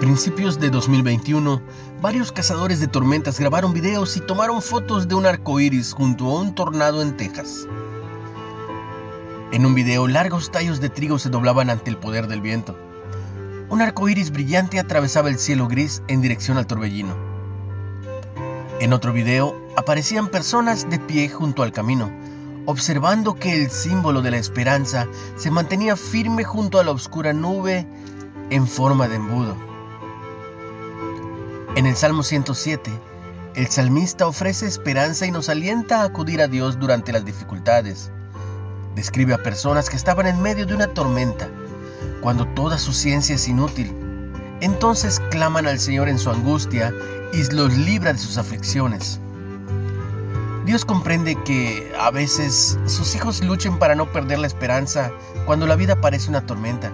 Principios de 2021, varios cazadores de tormentas grabaron videos y tomaron fotos de un arco iris junto a un tornado en Texas. En un video, largos tallos de trigo se doblaban ante el poder del viento. Un arco iris brillante atravesaba el cielo gris en dirección al torbellino. En otro video, aparecían personas de pie junto al camino, observando que el símbolo de la esperanza se mantenía firme junto a la oscura nube en forma de embudo. En el Salmo 107, el salmista ofrece esperanza y nos alienta a acudir a Dios durante las dificultades. Describe a personas que estaban en medio de una tormenta, cuando toda su ciencia es inútil. Entonces claman al Señor en su angustia y los libra de sus aflicciones. Dios comprende que a veces sus hijos luchen para no perder la esperanza cuando la vida parece una tormenta.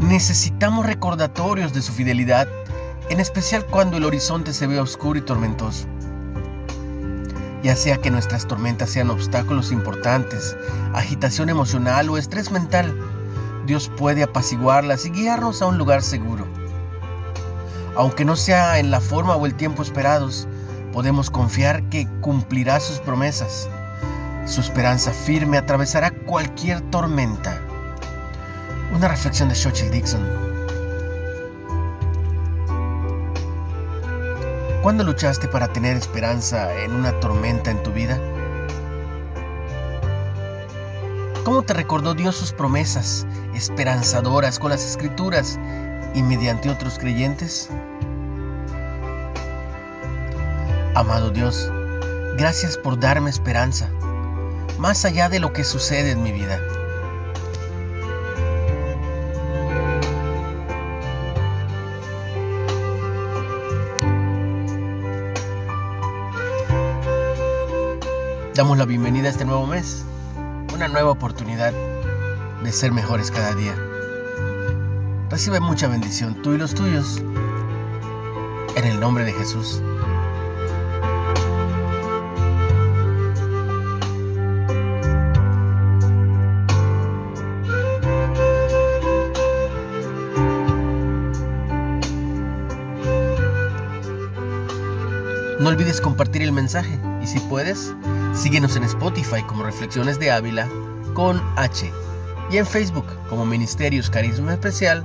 Necesitamos recordatorios de su fidelidad en especial cuando el horizonte se ve oscuro y tormentoso. Ya sea que nuestras tormentas sean obstáculos importantes, agitación emocional o estrés mental, Dios puede apaciguarlas y guiarnos a un lugar seguro. Aunque no sea en la forma o el tiempo esperados, podemos confiar que cumplirá sus promesas. Su esperanza firme atravesará cualquier tormenta. Una reflexión de Xochitl Dixon. ¿Cuándo luchaste para tener esperanza en una tormenta en tu vida? ¿Cómo te recordó Dios sus promesas esperanzadoras con las escrituras y mediante otros creyentes? Amado Dios, gracias por darme esperanza, más allá de lo que sucede en mi vida. Damos la bienvenida a este nuevo mes, una nueva oportunidad de ser mejores cada día. Recibe mucha bendición tú y los tuyos, en el nombre de Jesús. No olvides compartir el mensaje y si puedes, síguenos en Spotify como Reflexiones de Ávila con H y en Facebook como Ministerios Carisma Especial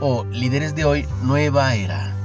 o Líderes de Hoy Nueva Era.